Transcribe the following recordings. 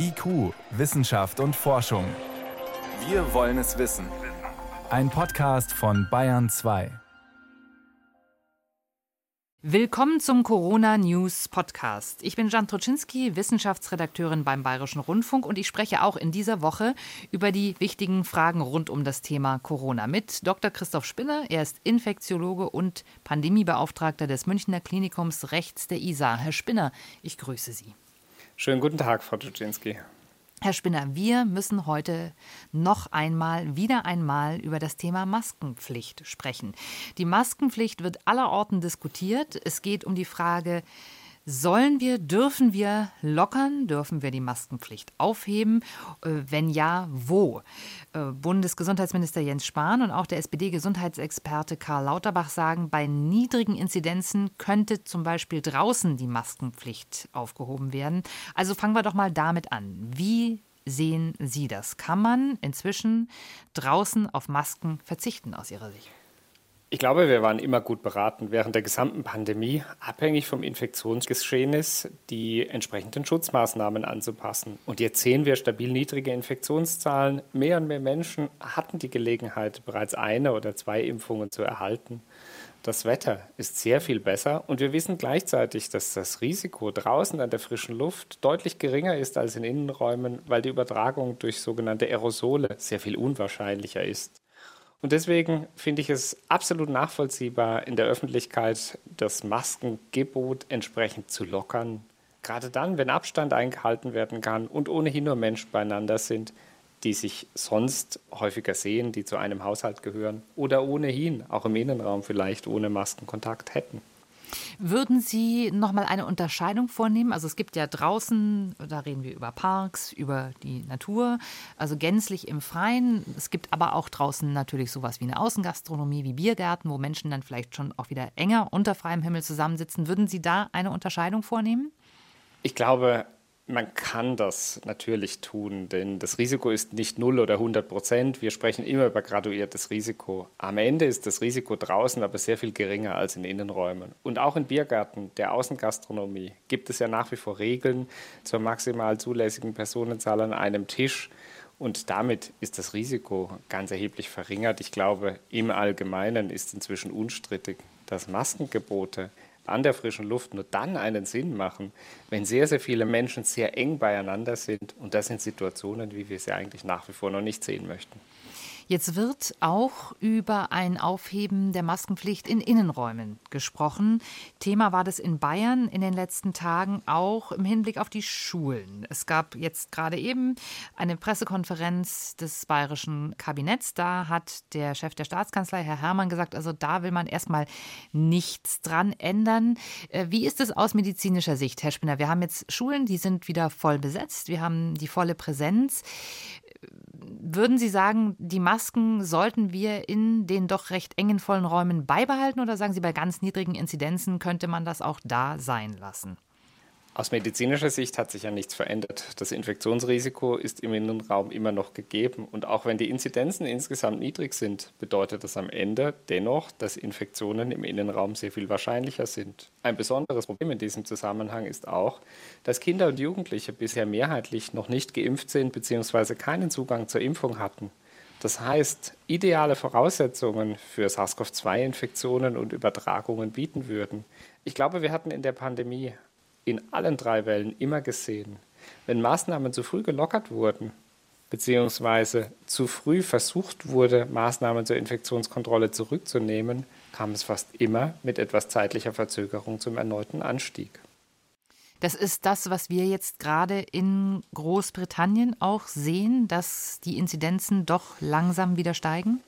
IQ, Wissenschaft und Forschung. Wir wollen es wissen. Ein Podcast von Bayern 2. Willkommen zum Corona News Podcast. Ich bin Jan Troczynski, Wissenschaftsredakteurin beim Bayerischen Rundfunk und ich spreche auch in dieser Woche über die wichtigen Fragen rund um das Thema Corona mit Dr. Christoph Spinner. Er ist Infektiologe und Pandemiebeauftragter des Münchner Klinikums rechts der ISA. Herr Spinner, ich grüße Sie. Schönen guten Tag, Frau Tuczynski. Herr Spinner, wir müssen heute noch einmal, wieder einmal über das Thema Maskenpflicht sprechen. Die Maskenpflicht wird allerorten diskutiert. Es geht um die Frage, Sollen wir, dürfen wir lockern? Dürfen wir die Maskenpflicht aufheben? Äh, wenn ja, wo? Äh, Bundesgesundheitsminister Jens Spahn und auch der SPD-Gesundheitsexperte Karl Lauterbach sagen, bei niedrigen Inzidenzen könnte zum Beispiel draußen die Maskenpflicht aufgehoben werden. Also fangen wir doch mal damit an. Wie sehen Sie das? Kann man inzwischen draußen auf Masken verzichten aus Ihrer Sicht? Ich glaube, wir waren immer gut beraten, während der gesamten Pandemie, abhängig vom Infektionsgeschehnis, die entsprechenden Schutzmaßnahmen anzupassen. Und jetzt sehen wir stabil niedrige Infektionszahlen. Mehr und mehr Menschen hatten die Gelegenheit, bereits eine oder zwei Impfungen zu erhalten. Das Wetter ist sehr viel besser und wir wissen gleichzeitig, dass das Risiko draußen an der frischen Luft deutlich geringer ist als in Innenräumen, weil die Übertragung durch sogenannte Aerosole sehr viel unwahrscheinlicher ist. Und deswegen finde ich es absolut nachvollziehbar, in der Öffentlichkeit das Maskengebot entsprechend zu lockern. Gerade dann, wenn Abstand eingehalten werden kann und ohnehin nur Menschen beieinander sind, die sich sonst häufiger sehen, die zu einem Haushalt gehören oder ohnehin auch im Innenraum vielleicht ohne Maskenkontakt hätten. Würden Sie noch mal eine Unterscheidung vornehmen? Also es gibt ja draußen, da reden wir über Parks, über die Natur, also gänzlich im Freien. Es gibt aber auch draußen natürlich sowas wie eine Außengastronomie, wie Biergärten, wo Menschen dann vielleicht schon auch wieder enger unter freiem Himmel zusammensitzen. Würden Sie da eine Unterscheidung vornehmen? Ich glaube, man kann das natürlich tun, denn das Risiko ist nicht 0 oder 100 Prozent. Wir sprechen immer über graduiertes Risiko. Am Ende ist das Risiko draußen aber sehr viel geringer als in Innenräumen. Und auch in Biergärten, der Außengastronomie, gibt es ja nach wie vor Regeln zur maximal zulässigen Personenzahl an einem Tisch. Und damit ist das Risiko ganz erheblich verringert. Ich glaube, im Allgemeinen ist inzwischen unstrittig, dass Maskengebote an der frischen Luft nur dann einen Sinn machen, wenn sehr, sehr viele Menschen sehr eng beieinander sind. Und das sind Situationen, wie wir sie eigentlich nach wie vor noch nicht sehen möchten. Jetzt wird auch über ein Aufheben der Maskenpflicht in Innenräumen gesprochen. Thema war das in Bayern in den letzten Tagen auch im Hinblick auf die Schulen. Es gab jetzt gerade eben eine Pressekonferenz des bayerischen Kabinetts. Da hat der Chef der Staatskanzlei, Herr Herrmann, gesagt, also da will man erstmal nichts dran ändern. Äh, wie ist es aus medizinischer Sicht, Herr Spinner? Wir haben jetzt Schulen, die sind wieder voll besetzt. Wir haben die volle Präsenz. Würden Sie sagen, die Masken sollten wir in den doch recht engen, vollen Räumen beibehalten oder sagen Sie, bei ganz niedrigen Inzidenzen könnte man das auch da sein lassen? Aus medizinischer Sicht hat sich ja nichts verändert. Das Infektionsrisiko ist im Innenraum immer noch gegeben. Und auch wenn die Inzidenzen insgesamt niedrig sind, bedeutet das am Ende dennoch, dass Infektionen im Innenraum sehr viel wahrscheinlicher sind. Ein besonderes Problem in diesem Zusammenhang ist auch, dass Kinder und Jugendliche bisher mehrheitlich noch nicht geimpft sind bzw. keinen Zugang zur Impfung hatten. Das heißt, ideale Voraussetzungen für SARS-CoV-2-Infektionen und Übertragungen bieten würden. Ich glaube, wir hatten in der Pandemie in allen drei Wellen immer gesehen. Wenn Maßnahmen zu früh gelockert wurden, beziehungsweise zu früh versucht wurde, Maßnahmen zur Infektionskontrolle zurückzunehmen, kam es fast immer mit etwas zeitlicher Verzögerung zum erneuten Anstieg. Das ist das, was wir jetzt gerade in Großbritannien auch sehen, dass die Inzidenzen doch langsam wieder steigen?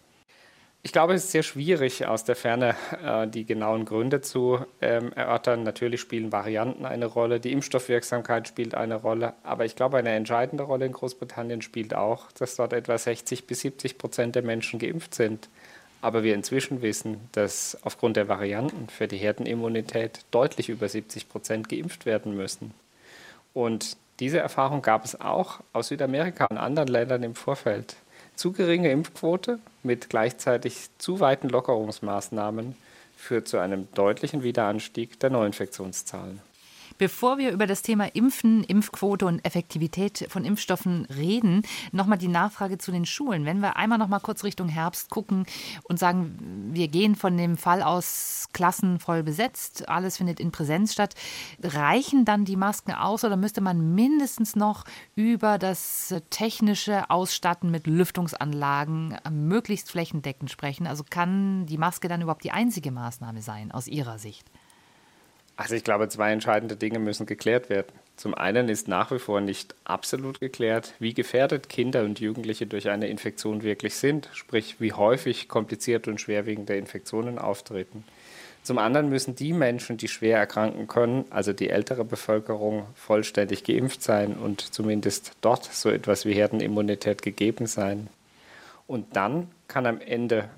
Ich glaube, es ist sehr schwierig, aus der Ferne äh, die genauen Gründe zu ähm, erörtern. Natürlich spielen Varianten eine Rolle, die Impfstoffwirksamkeit spielt eine Rolle, aber ich glaube, eine entscheidende Rolle in Großbritannien spielt auch, dass dort etwa 60 bis 70 Prozent der Menschen geimpft sind. Aber wir inzwischen wissen, dass aufgrund der Varianten für die Herdenimmunität deutlich über 70 Prozent geimpft werden müssen. Und diese Erfahrung gab es auch aus Südamerika und anderen Ländern im Vorfeld zu geringe Impfquote mit gleichzeitig zu weiten Lockerungsmaßnahmen führt zu einem deutlichen Wiederanstieg der Neuinfektionszahlen. Bevor wir über das Thema Impfen, Impfquote und Effektivität von Impfstoffen reden, nochmal die Nachfrage zu den Schulen. Wenn wir einmal noch mal kurz Richtung Herbst gucken und sagen, wir gehen von dem Fall aus Klassen voll besetzt, alles findet in Präsenz statt, reichen dann die Masken aus oder müsste man mindestens noch über das technische Ausstatten mit Lüftungsanlagen möglichst flächendeckend sprechen? Also kann die Maske dann überhaupt die einzige Maßnahme sein aus Ihrer Sicht? Also ich glaube, zwei entscheidende Dinge müssen geklärt werden. Zum einen ist nach wie vor nicht absolut geklärt, wie gefährdet Kinder und Jugendliche durch eine Infektion wirklich sind, sprich wie häufig komplizierte und schwerwiegende Infektionen auftreten. Zum anderen müssen die Menschen, die schwer erkranken können, also die ältere Bevölkerung, vollständig geimpft sein und zumindest dort so etwas wie Herdenimmunität gegeben sein. Und dann kann am Ende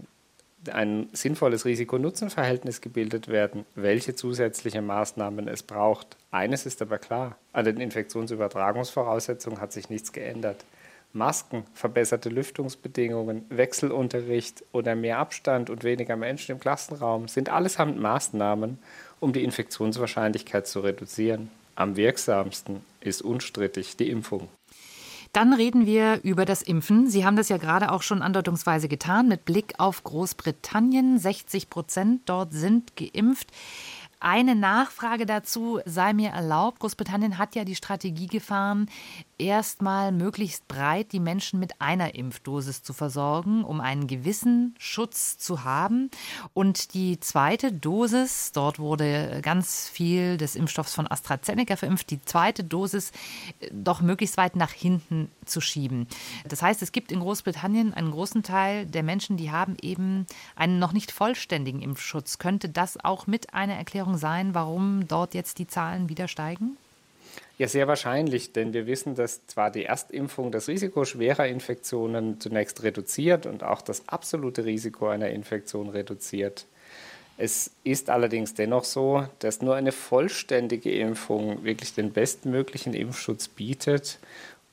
ein sinnvolles Risiko-Nutzen-Verhältnis gebildet werden, welche zusätzliche Maßnahmen es braucht. Eines ist aber klar, an den Infektionsübertragungsvoraussetzungen hat sich nichts geändert. Masken, verbesserte Lüftungsbedingungen, Wechselunterricht oder mehr Abstand und weniger Menschen im Klassenraum sind allesamt Maßnahmen, um die Infektionswahrscheinlichkeit zu reduzieren. Am wirksamsten ist unstrittig die Impfung. Dann reden wir über das Impfen. Sie haben das ja gerade auch schon andeutungsweise getan mit Blick auf Großbritannien. 60 Prozent dort sind geimpft. Eine Nachfrage dazu sei mir erlaubt. Großbritannien hat ja die Strategie gefahren, erstmal möglichst breit die Menschen mit einer Impfdosis zu versorgen, um einen gewissen Schutz zu haben. Und die zweite Dosis, dort wurde ganz viel des Impfstoffs von AstraZeneca verimpft, die zweite Dosis äh, doch möglichst weit nach hinten zu schieben. Das heißt, es gibt in Großbritannien einen großen Teil der Menschen, die haben eben einen noch nicht vollständigen Impfschutz. Könnte das auch mit einer Erklärung sein, warum dort jetzt die Zahlen wieder steigen? Ja, sehr wahrscheinlich, denn wir wissen, dass zwar die Erstimpfung das Risiko schwerer Infektionen zunächst reduziert und auch das absolute Risiko einer Infektion reduziert. Es ist allerdings dennoch so, dass nur eine vollständige Impfung wirklich den bestmöglichen Impfschutz bietet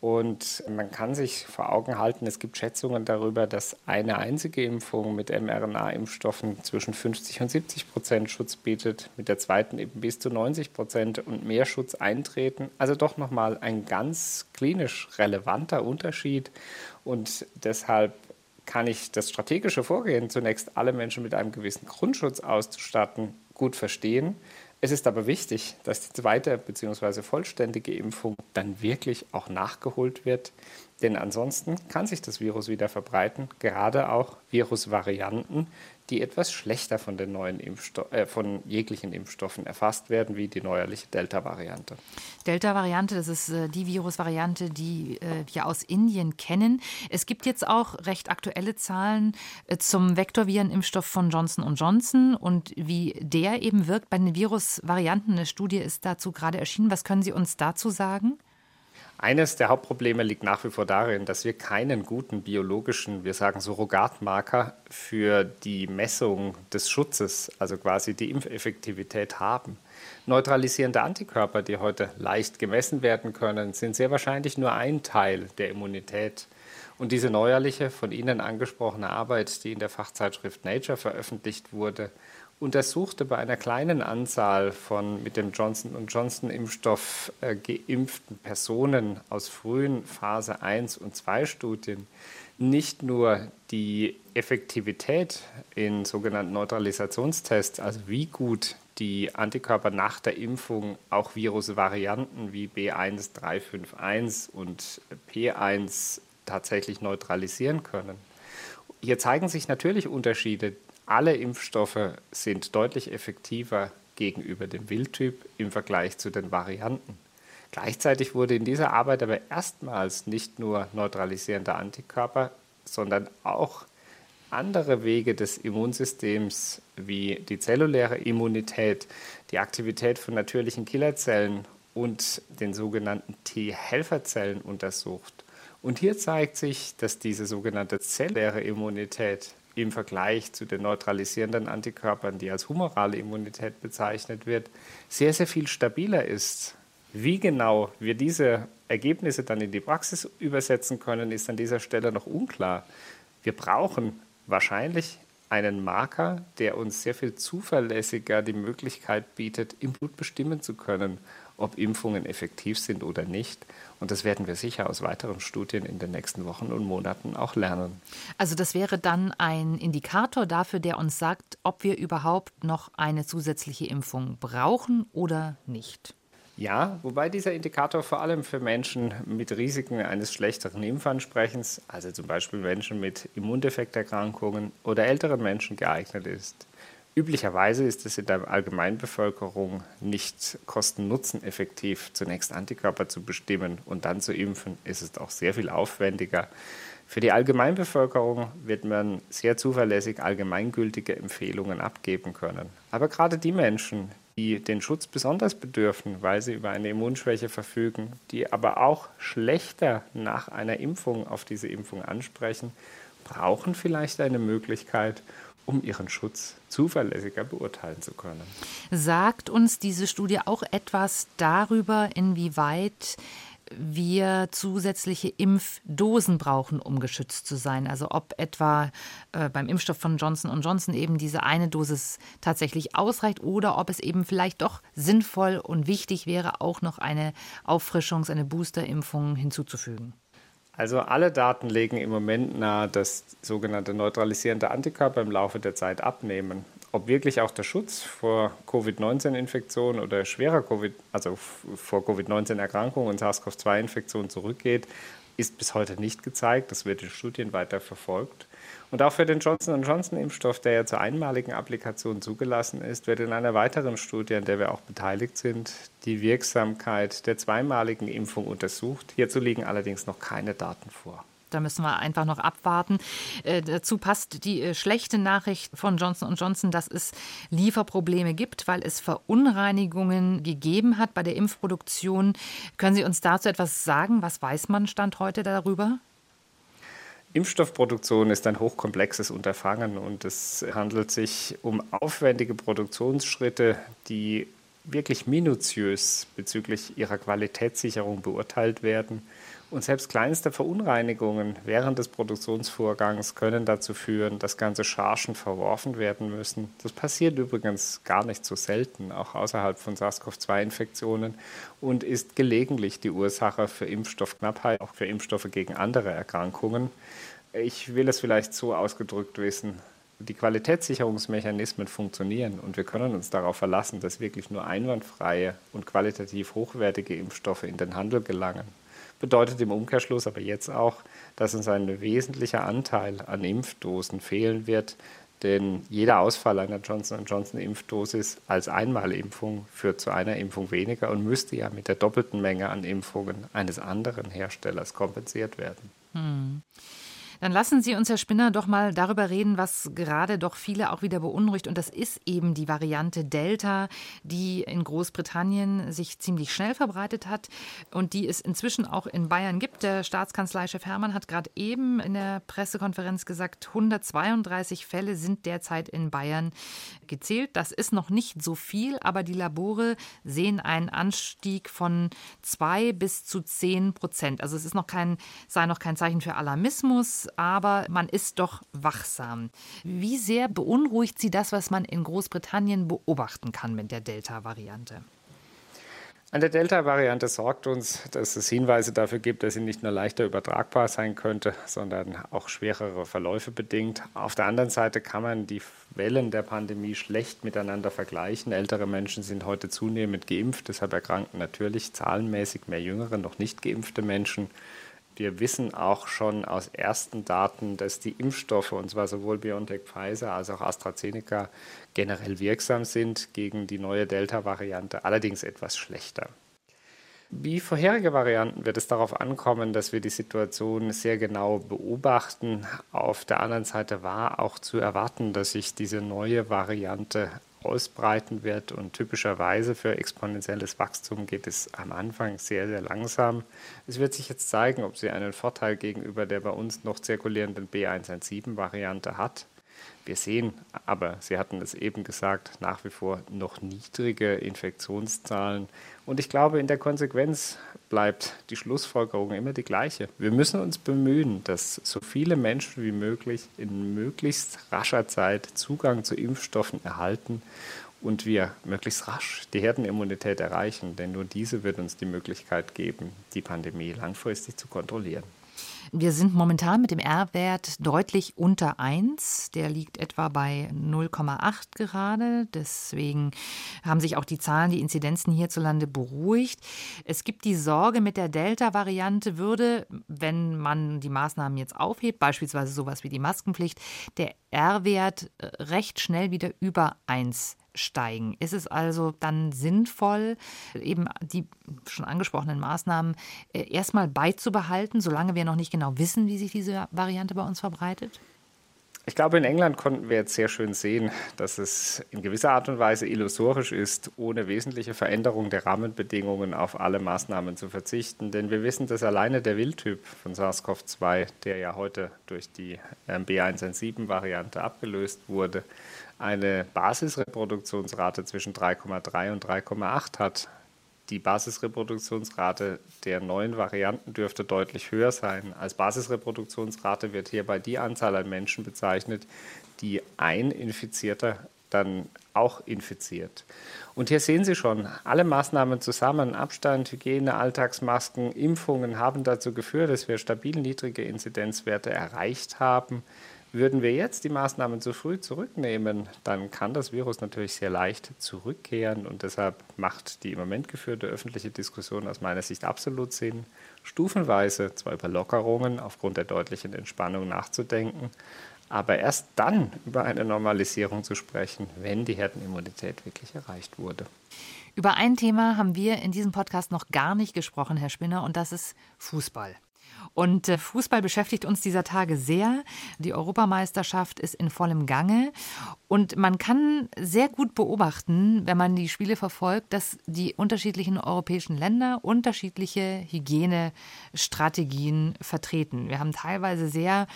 und man kann sich vor Augen halten, es gibt Schätzungen darüber, dass eine einzige Impfung mit mRNA-Impfstoffen zwischen 50 und 70 Prozent Schutz bietet, mit der zweiten eben bis zu 90 Prozent und mehr Schutz eintreten. Also doch nochmal ein ganz klinisch relevanter Unterschied. Und deshalb kann ich das strategische Vorgehen, zunächst alle Menschen mit einem gewissen Grundschutz auszustatten, gut verstehen. Es ist aber wichtig, dass die zweite bzw. vollständige Impfung dann wirklich auch nachgeholt wird, denn ansonsten kann sich das Virus wieder verbreiten, gerade auch Virusvarianten, die etwas schlechter von den neuen Impfsto äh, von jeglichen Impfstoffen erfasst werden, wie die neuerliche Delta-Variante. Delta-Variante, das ist äh, die Virusvariante, die äh, wir aus Indien kennen. Es gibt jetzt auch recht aktuelle Zahlen äh, zum Vektorvirenimpfstoff von Johnson Johnson und wie der eben wirkt bei den Virusvarianten. Eine Studie ist dazu gerade erschienen. Was können Sie uns dazu sagen? Eines der Hauptprobleme liegt nach wie vor darin, dass wir keinen guten biologischen, wir sagen Surrogatmarker für die Messung des Schutzes, also quasi die Impfeffektivität haben. Neutralisierende Antikörper, die heute leicht gemessen werden können, sind sehr wahrscheinlich nur ein Teil der Immunität. Und diese neuerliche, von Ihnen angesprochene Arbeit, die in der Fachzeitschrift Nature veröffentlicht wurde, untersuchte bei einer kleinen Anzahl von mit dem Johnson Johnson Impfstoff äh, geimpften Personen aus frühen Phase 1 und 2 Studien nicht nur die Effektivität in sogenannten Neutralisationstests, also wie gut die Antikörper nach der Impfung auch Virusvarianten wie B1351 und P1 tatsächlich neutralisieren können. Hier zeigen sich natürlich Unterschiede alle Impfstoffe sind deutlich effektiver gegenüber dem Wildtyp im Vergleich zu den Varianten. Gleichzeitig wurde in dieser Arbeit aber erstmals nicht nur neutralisierende Antikörper, sondern auch andere Wege des Immunsystems wie die zelluläre Immunität, die Aktivität von natürlichen Killerzellen und den sogenannten T-Helferzellen untersucht. Und hier zeigt sich, dass diese sogenannte zelluläre Immunität im Vergleich zu den neutralisierenden Antikörpern, die als humorale Immunität bezeichnet wird, sehr, sehr viel stabiler ist. Wie genau wir diese Ergebnisse dann in die Praxis übersetzen können, ist an dieser Stelle noch unklar. Wir brauchen wahrscheinlich einen Marker, der uns sehr viel zuverlässiger die Möglichkeit bietet, im Blut bestimmen zu können, ob Impfungen effektiv sind oder nicht. Und das werden wir sicher aus weiteren Studien in den nächsten Wochen und Monaten auch lernen. Also das wäre dann ein Indikator dafür, der uns sagt, ob wir überhaupt noch eine zusätzliche Impfung brauchen oder nicht. Ja, wobei dieser Indikator vor allem für Menschen mit Risiken eines schlechteren Impfansprechens, also zum Beispiel Menschen mit Immundefekterkrankungen oder älteren Menschen geeignet ist. Üblicherweise ist es in der Allgemeinbevölkerung nicht kosten-nutzen effektiv, zunächst Antikörper zu bestimmen und dann zu impfen. Ist es auch sehr viel aufwendiger. Für die Allgemeinbevölkerung wird man sehr zuverlässig allgemeingültige Empfehlungen abgeben können. Aber gerade die Menschen, die den Schutz besonders bedürfen, weil sie über eine Immunschwäche verfügen, die aber auch schlechter nach einer Impfung auf diese Impfung ansprechen, brauchen vielleicht eine Möglichkeit, um ihren Schutz zuverlässiger beurteilen zu können. Sagt uns diese Studie auch etwas darüber, inwieweit wir zusätzliche Impfdosen brauchen, um geschützt zu sein. Also ob etwa äh, beim Impfstoff von Johnson Johnson eben diese eine Dosis tatsächlich ausreicht oder ob es eben vielleicht doch sinnvoll und wichtig wäre, auch noch eine Auffrischungs-, eine Boosterimpfung hinzuzufügen. Also alle Daten legen im Moment nahe, dass sogenannte neutralisierende Antikörper im Laufe der Zeit abnehmen. Ob wirklich auch der Schutz vor Covid-19-Infektionen oder schwerer Covid, also vor Covid-19-Erkrankungen und SARS-CoV-2-Infektionen zurückgeht, ist bis heute nicht gezeigt. Das wird in Studien weiter verfolgt. Und auch für den Johnson Johnson-Impfstoff, der ja zur einmaligen Applikation zugelassen ist, wird in einer weiteren Studie, an der wir auch beteiligt sind, die Wirksamkeit der zweimaligen Impfung untersucht. Hierzu liegen allerdings noch keine Daten vor. Da müssen wir einfach noch abwarten. Äh, dazu passt die äh, schlechte Nachricht von Johnson Johnson, dass es Lieferprobleme gibt, weil es Verunreinigungen gegeben hat bei der Impfproduktion. Können Sie uns dazu etwas sagen? Was weiß man Stand heute darüber? Impfstoffproduktion ist ein hochkomplexes Unterfangen und es handelt sich um aufwendige Produktionsschritte, die wirklich minutiös bezüglich ihrer Qualitätssicherung beurteilt werden. Und selbst kleinste Verunreinigungen während des Produktionsvorgangs können dazu führen, dass ganze Chargen verworfen werden müssen. Das passiert übrigens gar nicht so selten, auch außerhalb von SARS-CoV-2-Infektionen und ist gelegentlich die Ursache für Impfstoffknappheit, auch für Impfstoffe gegen andere Erkrankungen. Ich will es vielleicht so ausgedrückt wissen. Die Qualitätssicherungsmechanismen funktionieren und wir können uns darauf verlassen, dass wirklich nur einwandfreie und qualitativ hochwertige Impfstoffe in den Handel gelangen. Bedeutet im Umkehrschluss aber jetzt auch, dass uns ein wesentlicher Anteil an Impfdosen fehlen wird, denn jeder Ausfall einer Johnson Johnson Impfdosis als Einmalimpfung führt zu einer Impfung weniger und müsste ja mit der doppelten Menge an Impfungen eines anderen Herstellers kompensiert werden. Hm. Dann lassen Sie uns, Herr Spinner, doch mal darüber reden, was gerade doch viele auch wieder beunruhigt. Und das ist eben die Variante Delta, die in Großbritannien sich ziemlich schnell verbreitet hat und die es inzwischen auch in Bayern gibt. Der Staatskanzleichef Hermann hat gerade eben in der Pressekonferenz gesagt, 132 Fälle sind derzeit in Bayern gezählt. Das ist noch nicht so viel, aber die Labore sehen einen Anstieg von zwei bis zu zehn Prozent. Also es ist noch kein, sei noch kein Zeichen für Alarmismus, aber man ist doch wachsam. Wie sehr beunruhigt Sie das, was man in Großbritannien beobachten kann mit der Delta-Variante? An der Delta-Variante sorgt uns, dass es Hinweise dafür gibt, dass sie nicht nur leichter übertragbar sein könnte, sondern auch schwerere Verläufe bedingt. Auf der anderen Seite kann man die Wellen der Pandemie schlecht miteinander vergleichen. Ältere Menschen sind heute zunehmend geimpft, deshalb erkranken natürlich zahlenmäßig mehr jüngere, noch nicht geimpfte Menschen. Wir wissen auch schon aus ersten Daten, dass die Impfstoffe, und zwar sowohl BioNTech Pfizer als auch AstraZeneca, generell wirksam sind gegen die neue Delta-Variante, allerdings etwas schlechter. Wie vorherige Varianten wird es darauf ankommen, dass wir die Situation sehr genau beobachten. Auf der anderen Seite war auch zu erwarten, dass sich diese neue Variante ausbreiten wird. Und typischerweise für exponentielles Wachstum geht es am Anfang sehr, sehr langsam. Es wird sich jetzt zeigen, ob sie einen Vorteil gegenüber der bei uns noch zirkulierenden B117-Variante hat. Wir sehen aber, Sie hatten es eben gesagt, nach wie vor noch niedrige Infektionszahlen. Und ich glaube, in der Konsequenz bleibt die Schlussfolgerung immer die gleiche. Wir müssen uns bemühen, dass so viele Menschen wie möglich in möglichst rascher Zeit Zugang zu Impfstoffen erhalten und wir möglichst rasch die Herdenimmunität erreichen, denn nur diese wird uns die Möglichkeit geben, die Pandemie langfristig zu kontrollieren. Wir sind momentan mit dem R-Wert deutlich unter 1. Der liegt etwa bei 0,8 gerade. Deswegen haben sich auch die Zahlen, die Inzidenzen hierzulande beruhigt. Es gibt die Sorge mit der Delta-Variante würde, wenn man die Maßnahmen jetzt aufhebt, beispielsweise sowas wie die Maskenpflicht, der R-Wert äh, recht schnell wieder über 1 steigen. Ist es also dann sinnvoll, eben die schon angesprochenen Maßnahmen äh, erstmal beizubehalten, solange wir noch nicht genau wissen, wie sich diese Variante bei uns verbreitet? Ich glaube, in England konnten wir jetzt sehr schön sehen, dass es in gewisser Art und Weise illusorisch ist, ohne wesentliche Veränderung der Rahmenbedingungen auf alle Maßnahmen zu verzichten. Denn wir wissen, dass alleine der Wildtyp von SARS-CoV-2, der ja heute durch die ähm, B117-Variante abgelöst wurde, eine Basisreproduktionsrate zwischen 3,3 und 3,8 hat. Die Basisreproduktionsrate der neuen Varianten dürfte deutlich höher sein. Als Basisreproduktionsrate wird hierbei die Anzahl an Menschen bezeichnet, die ein Infizierter dann auch infiziert. Und hier sehen Sie schon, alle Maßnahmen zusammen, Abstand, Hygiene, Alltagsmasken, Impfungen haben dazu geführt, dass wir stabil niedrige Inzidenzwerte erreicht haben. Würden wir jetzt die Maßnahmen zu früh zurücknehmen, dann kann das Virus natürlich sehr leicht zurückkehren und deshalb macht die im Moment geführte öffentliche Diskussion aus meiner Sicht absolut Sinn, stufenweise zwar über Lockerungen aufgrund der deutlichen Entspannung nachzudenken, aber erst dann über eine Normalisierung zu sprechen, wenn die Herdenimmunität wirklich erreicht wurde. Über ein Thema haben wir in diesem Podcast noch gar nicht gesprochen, Herr Spinner, und das ist Fußball. Und äh, Fußball beschäftigt uns dieser Tage sehr. Die Europameisterschaft ist in vollem Gange. Und man kann sehr gut beobachten, wenn man die Spiele verfolgt, dass die unterschiedlichen europäischen Länder unterschiedliche Hygienestrategien vertreten. Wir haben teilweise sehr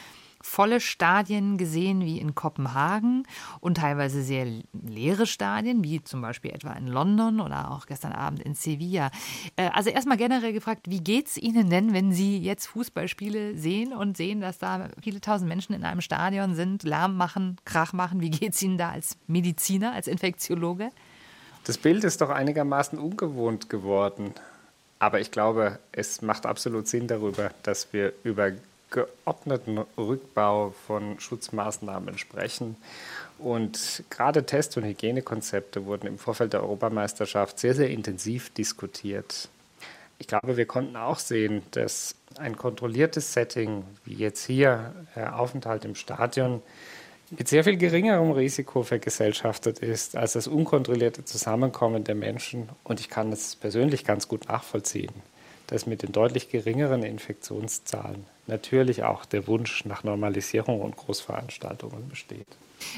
volle Stadien gesehen wie in Kopenhagen und teilweise sehr leere Stadien, wie zum Beispiel etwa in London oder auch gestern Abend in Sevilla. Äh, also erstmal generell gefragt, wie geht es Ihnen denn, wenn Sie jetzt Fußballspiele sehen und sehen, dass da viele tausend Menschen in einem Stadion sind, Lärm machen, Krach machen? Wie geht es Ihnen da als Mediziner, als Infektiologe? Das Bild ist doch einigermaßen ungewohnt geworden. Aber ich glaube, es macht absolut Sinn darüber, dass wir über geordneten Rückbau von Schutzmaßnahmen sprechen. Und gerade Test- und Hygienekonzepte wurden im Vorfeld der Europameisterschaft sehr, sehr intensiv diskutiert. Ich glaube, wir konnten auch sehen, dass ein kontrolliertes Setting, wie jetzt hier der Aufenthalt im Stadion, mit sehr viel geringerem Risiko vergesellschaftet ist als das unkontrollierte Zusammenkommen der Menschen. Und ich kann es persönlich ganz gut nachvollziehen dass mit den deutlich geringeren Infektionszahlen natürlich auch der Wunsch nach Normalisierung und Großveranstaltungen besteht.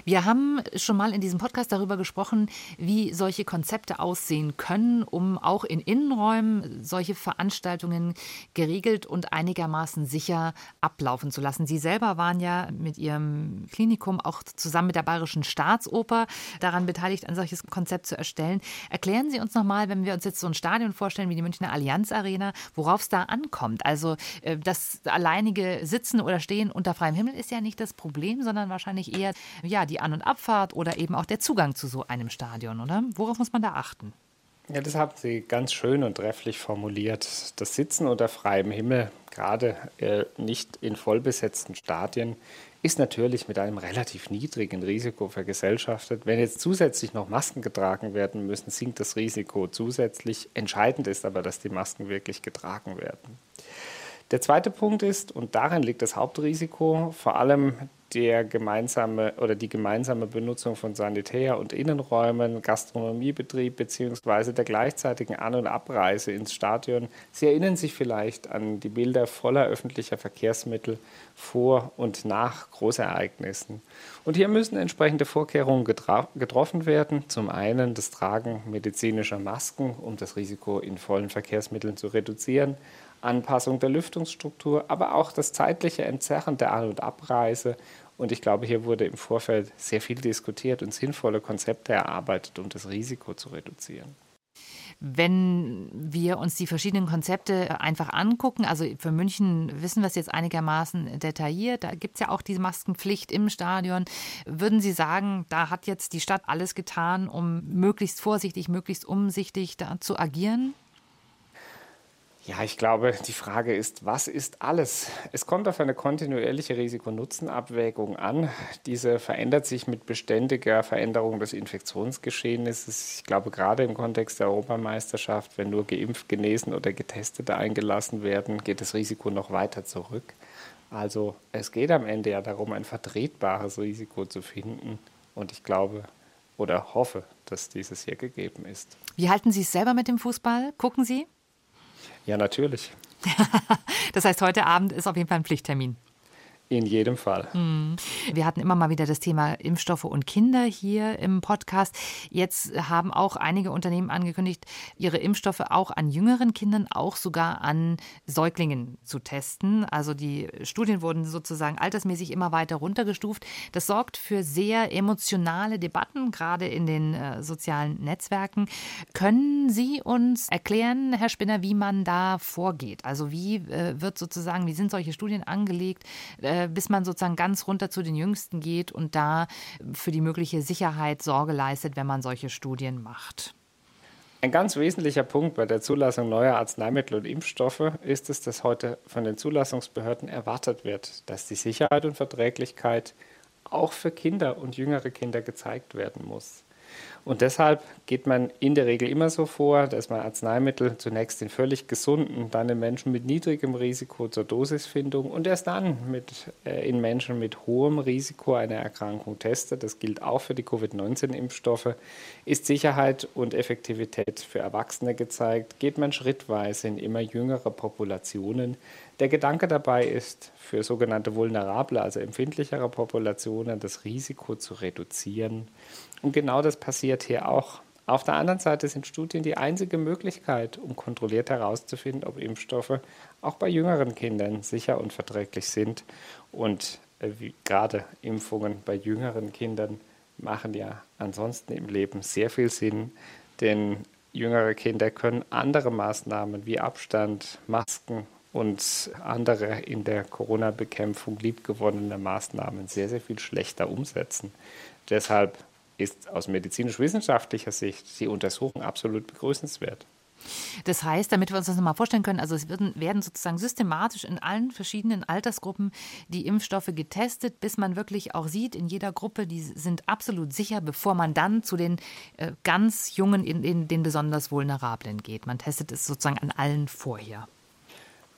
Wir haben schon mal in diesem Podcast darüber gesprochen, wie solche Konzepte aussehen können, um auch in Innenräumen solche Veranstaltungen geregelt und einigermaßen sicher ablaufen zu lassen. Sie selber waren ja mit Ihrem Klinikum auch zusammen mit der Bayerischen Staatsoper daran beteiligt, ein solches Konzept zu erstellen. Erklären Sie uns nochmal, wenn wir uns jetzt so ein Stadion vorstellen wie die Münchner Allianz Arena, worauf es da ankommt. Also äh, das alleinige Sitzen oder Stehen unter freiem Himmel ist ja nicht das Problem, sondern wahrscheinlich eher ja, die An- und Abfahrt oder eben auch der Zugang zu so einem Stadion, oder? Worauf muss man da achten? Ja, das haben Sie ganz schön und trefflich formuliert. Das Sitzen unter freiem Himmel, gerade äh, nicht in vollbesetzten Stadien, ist natürlich mit einem relativ niedrigen Risiko vergesellschaftet. Wenn jetzt zusätzlich noch Masken getragen werden müssen, sinkt das Risiko zusätzlich. Entscheidend ist aber, dass die Masken wirklich getragen werden. Der zweite Punkt ist, und darin liegt das Hauptrisiko, vor allem der gemeinsame oder die gemeinsame Benutzung von Sanitär- und Innenräumen, Gastronomiebetrieb bzw. der gleichzeitigen An- und Abreise ins Stadion. Sie erinnern sich vielleicht an die Bilder voller öffentlicher Verkehrsmittel vor und nach Großereignissen. Und hier müssen entsprechende Vorkehrungen getroffen werden. Zum einen das Tragen medizinischer Masken, um das Risiko in vollen Verkehrsmitteln zu reduzieren. Anpassung der Lüftungsstruktur, aber auch das zeitliche Entzerren der An- und Abreise Und ich glaube, hier wurde im Vorfeld sehr viel diskutiert und sinnvolle Konzepte erarbeitet, um das Risiko zu reduzieren. Wenn wir uns die verschiedenen Konzepte einfach angucken, also für München wissen wir es jetzt einigermaßen detailliert, da gibt es ja auch diese Maskenpflicht im Stadion. Würden Sie sagen, da hat jetzt die Stadt alles getan, um möglichst vorsichtig, möglichst umsichtig da zu agieren? Ja, ich glaube, die Frage ist, was ist alles? Es kommt auf eine kontinuierliche Risiko-Nutzen-Abwägung an. Diese verändert sich mit beständiger Veränderung des Infektionsgeschehnisses. Ich glaube, gerade im Kontext der Europameisterschaft, wenn nur geimpft, genesen oder Getestete eingelassen werden, geht das Risiko noch weiter zurück. Also es geht am Ende ja darum, ein vertretbares Risiko zu finden. Und ich glaube oder hoffe, dass dieses hier gegeben ist. Wie halten Sie es selber mit dem Fußball? Gucken Sie? Ja, natürlich. das heißt, heute Abend ist auf jeden Fall ein Pflichttermin. In jedem Fall. Hm. Wir hatten immer mal wieder das Thema Impfstoffe und Kinder hier im Podcast. Jetzt haben auch einige Unternehmen angekündigt, ihre Impfstoffe auch an jüngeren Kindern, auch sogar an Säuglingen zu testen. Also die Studien wurden sozusagen altersmäßig immer weiter runtergestuft. Das sorgt für sehr emotionale Debatten, gerade in den äh, sozialen Netzwerken. Können Sie uns erklären, Herr Spinner, wie man da vorgeht? Also wie äh, wird sozusagen, wie sind solche Studien angelegt? Äh, bis man sozusagen ganz runter zu den Jüngsten geht und da für die mögliche Sicherheit Sorge leistet, wenn man solche Studien macht. Ein ganz wesentlicher Punkt bei der Zulassung neuer Arzneimittel und Impfstoffe ist es, dass heute von den Zulassungsbehörden erwartet wird, dass die Sicherheit und Verträglichkeit auch für Kinder und jüngere Kinder gezeigt werden muss. Und deshalb geht man in der Regel immer so vor, dass man Arzneimittel zunächst in völlig gesunden, dann in Menschen mit niedrigem Risiko zur Dosisfindung und erst dann mit, äh, in Menschen mit hohem Risiko einer Erkrankung testet. Das gilt auch für die Covid-19-Impfstoffe. Ist Sicherheit und Effektivität für Erwachsene gezeigt, geht man schrittweise in immer jüngere Populationen. Der Gedanke dabei ist, für sogenannte vulnerable, also empfindlichere Populationen das Risiko zu reduzieren. Und genau das passiert hier auch. Auf der anderen Seite sind Studien die einzige Möglichkeit, um kontrolliert herauszufinden, ob Impfstoffe auch bei jüngeren Kindern sicher und verträglich sind. Und äh, gerade Impfungen bei jüngeren Kindern machen ja ansonsten im Leben sehr viel Sinn, denn jüngere Kinder können andere Maßnahmen wie Abstand, Masken und andere in der Corona-Bekämpfung liebgewonnene Maßnahmen sehr, sehr viel schlechter umsetzen. Deshalb ist aus medizinisch-wissenschaftlicher Sicht die Untersuchung absolut begrüßenswert. Das heißt, damit wir uns das nochmal vorstellen können, also es werden, werden, sozusagen systematisch in allen verschiedenen Altersgruppen die Impfstoffe getestet, bis man wirklich auch sieht, in jeder Gruppe, die sind absolut sicher, bevor man dann zu den äh, ganz Jungen, in, in den besonders Vulnerablen geht. Man testet es sozusagen an allen vorher.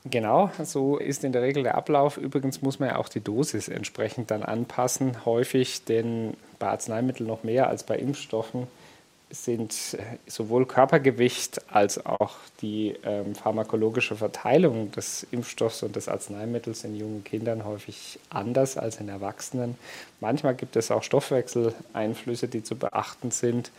Genau, so ist in der Regel der Ablauf. Übrigens muss man ja auch die Dosis entsprechend dann anpassen. Häufig, denn bei Arzneimitteln noch mehr als bei Impfstoffen sind äh, sowohl Körpergewicht als auch die ähm, pharmakologische Verteilung des Impfstoffs und des Arzneimittels in jungen Kindern häufig anders als in Erwachsenen. Manchmal gibt es auch Stoffwechseleinflüsse, die zu beachten sind.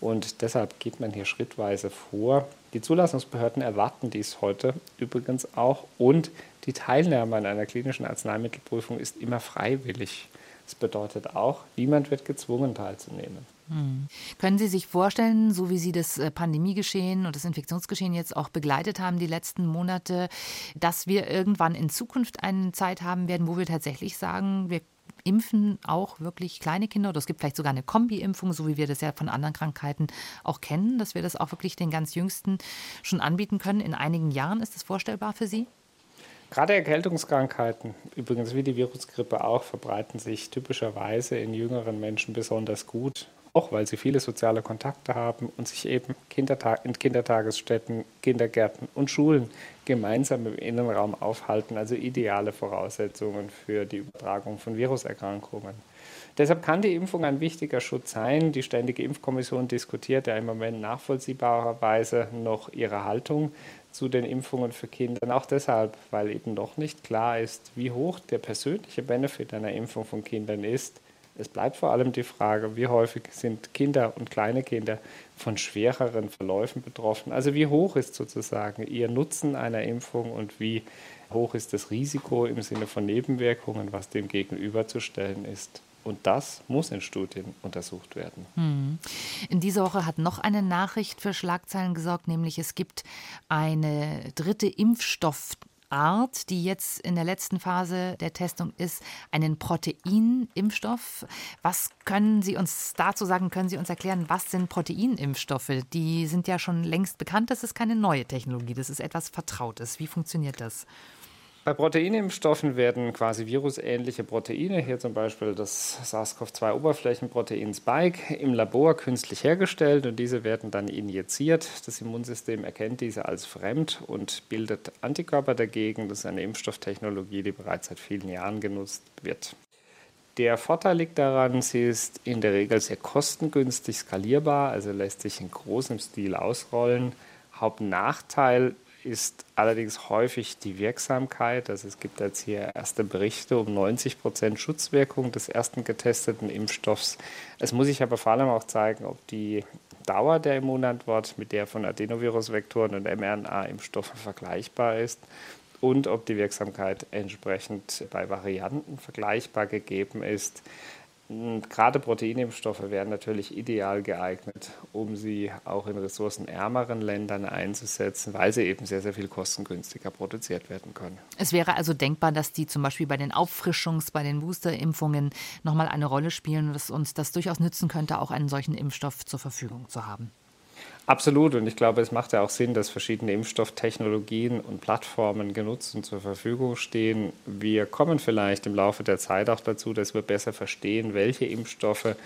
Und deshalb geht man hier schrittweise vor. Die Zulassungsbehörden erwarten dies heute übrigens auch. Und die Teilnahme an einer klinischen Arzneimittelprüfung ist immer freiwillig. Das bedeutet auch, niemand wird gezwungen teilzunehmen. Hm. Können Sie sich vorstellen, so wie Sie das äh, Pandemiegeschehen und das Infektionsgeschehen jetzt auch begleitet haben die letzten Monate, dass wir irgendwann in Zukunft eine Zeit haben werden, wo wir tatsächlich sagen, wir impfen auch wirklich kleine Kinder oder es gibt vielleicht sogar eine Kombi-Impfung, so wie wir das ja von anderen Krankheiten auch kennen, dass wir das auch wirklich den ganz Jüngsten schon anbieten können. In einigen Jahren ist das vorstellbar für Sie? Gerade Erkältungskrankheiten, übrigens wie die Virusgrippe auch, verbreiten sich typischerweise in jüngeren Menschen besonders gut auch weil sie viele soziale Kontakte haben und sich eben Kindertag in Kindertagesstätten, Kindergärten und Schulen gemeinsam im Innenraum aufhalten, also ideale Voraussetzungen für die Übertragung von Viruserkrankungen. Deshalb kann die Impfung ein wichtiger Schutz sein. Die Ständige Impfkommission diskutiert ja im Moment nachvollziehbarerweise noch ihre Haltung zu den Impfungen für Kinder. Auch deshalb, weil eben noch nicht klar ist, wie hoch der persönliche Benefit einer Impfung von Kindern ist Es bleibt vor allem die Frage, wie häufig sind Kinder und kleine Kinder von schwereren Verläufen betroffen. Also wie hoch ist sozusagen ihr Nutzen einer Impfung und wie hoch ist das Risiko im Sinne von Nebenwirkungen, was dem gegenüberzustellen ist. Und das muss in Studien untersucht werden. Hm. In dieser Woche hat noch eine Nachricht für Schlagzeilen gesorgt, nämlich es gibt eine dritte Impfstoff. Art, die jetzt in der letzten Phase der Testung ist, einen Proteinimpfstoff. Was können Sie uns dazu sagen? Können Sie uns erklären, was sind Proteinimpfstoffe? Die sind ja schon längst bekannt. Das ist keine neue Technologie. Das ist etwas Vertrautes. Wie funktioniert das? Bei Proteinimpfstoffen werden quasi virusähnliche Proteine, hier zum Beispiel das SARS-CoV-2-Oberflächenprotein Spike, im Labor künstlich hergestellt und diese werden dann injiziert. Das Immunsystem erkennt diese als fremd und bildet Antikörper dagegen. Das ist eine Impfstofftechnologie, die bereits seit vielen Jahren genutzt wird. Der Vorteil liegt daran, sie ist in der Regel sehr kostengünstig skalierbar, also lässt sich in großem Stil ausrollen. Hauptnachteil ist allerdings häufig die Wirksamkeit. Also es gibt jetzt hier erste Berichte um 90 Prozent Schutzwirkung des ersten getesteten Impfstoffs. Es muss sich aber vor allem auch zeigen, ob die Dauer der Immunantwort mit der von Adenovirusvektoren und mRNA-Impfstoffen vergleichbar ist und ob die Wirksamkeit entsprechend bei Varianten vergleichbar gegeben ist. Gerade Proteinimpfstoffe wären natürlich ideal geeignet, um sie auch in ressourcenärmeren Ländern einzusetzen, weil sie eben sehr, sehr viel kostengünstiger produziert werden können. Es wäre also denkbar, dass die zum Beispiel bei den Auffrischungs-, bei den Boosterimpfungen nochmal eine Rolle spielen und es uns das durchaus nützen könnte, auch einen solchen Impfstoff zur Verfügung zu haben. Absolut. Und ich glaube, es macht ja auch Sinn, dass verschiedene Impfstofftechnologien und Plattformen genutzt und zur Verfügung stehen. Wir kommen vielleicht im Laufe der Zeit auch dazu, dass wir besser verstehen, welche Impfstoffe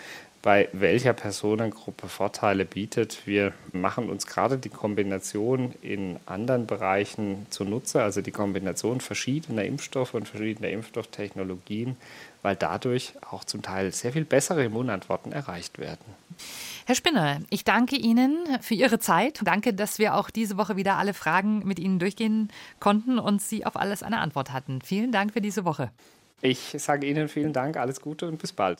bei welcher Personengruppe Vorteile bietet. Wir machen uns gerade die Kombination in anderen Bereichen zunutze, also die Kombination verschiedener Impfstoffe und verschiedener Impfstofftechnologien, weil dadurch auch zum Teil sehr viel bessere Immunantworten erreicht werden. Herr Spinner, ich danke Ihnen für Ihre Zeit. Danke, dass wir auch diese Woche wieder alle Fragen mit Ihnen durchgehen konnten und Sie auf alles eine Antwort hatten. Vielen Dank für diese Woche. Ich sage Ihnen vielen Dank, alles Gute und bis bald.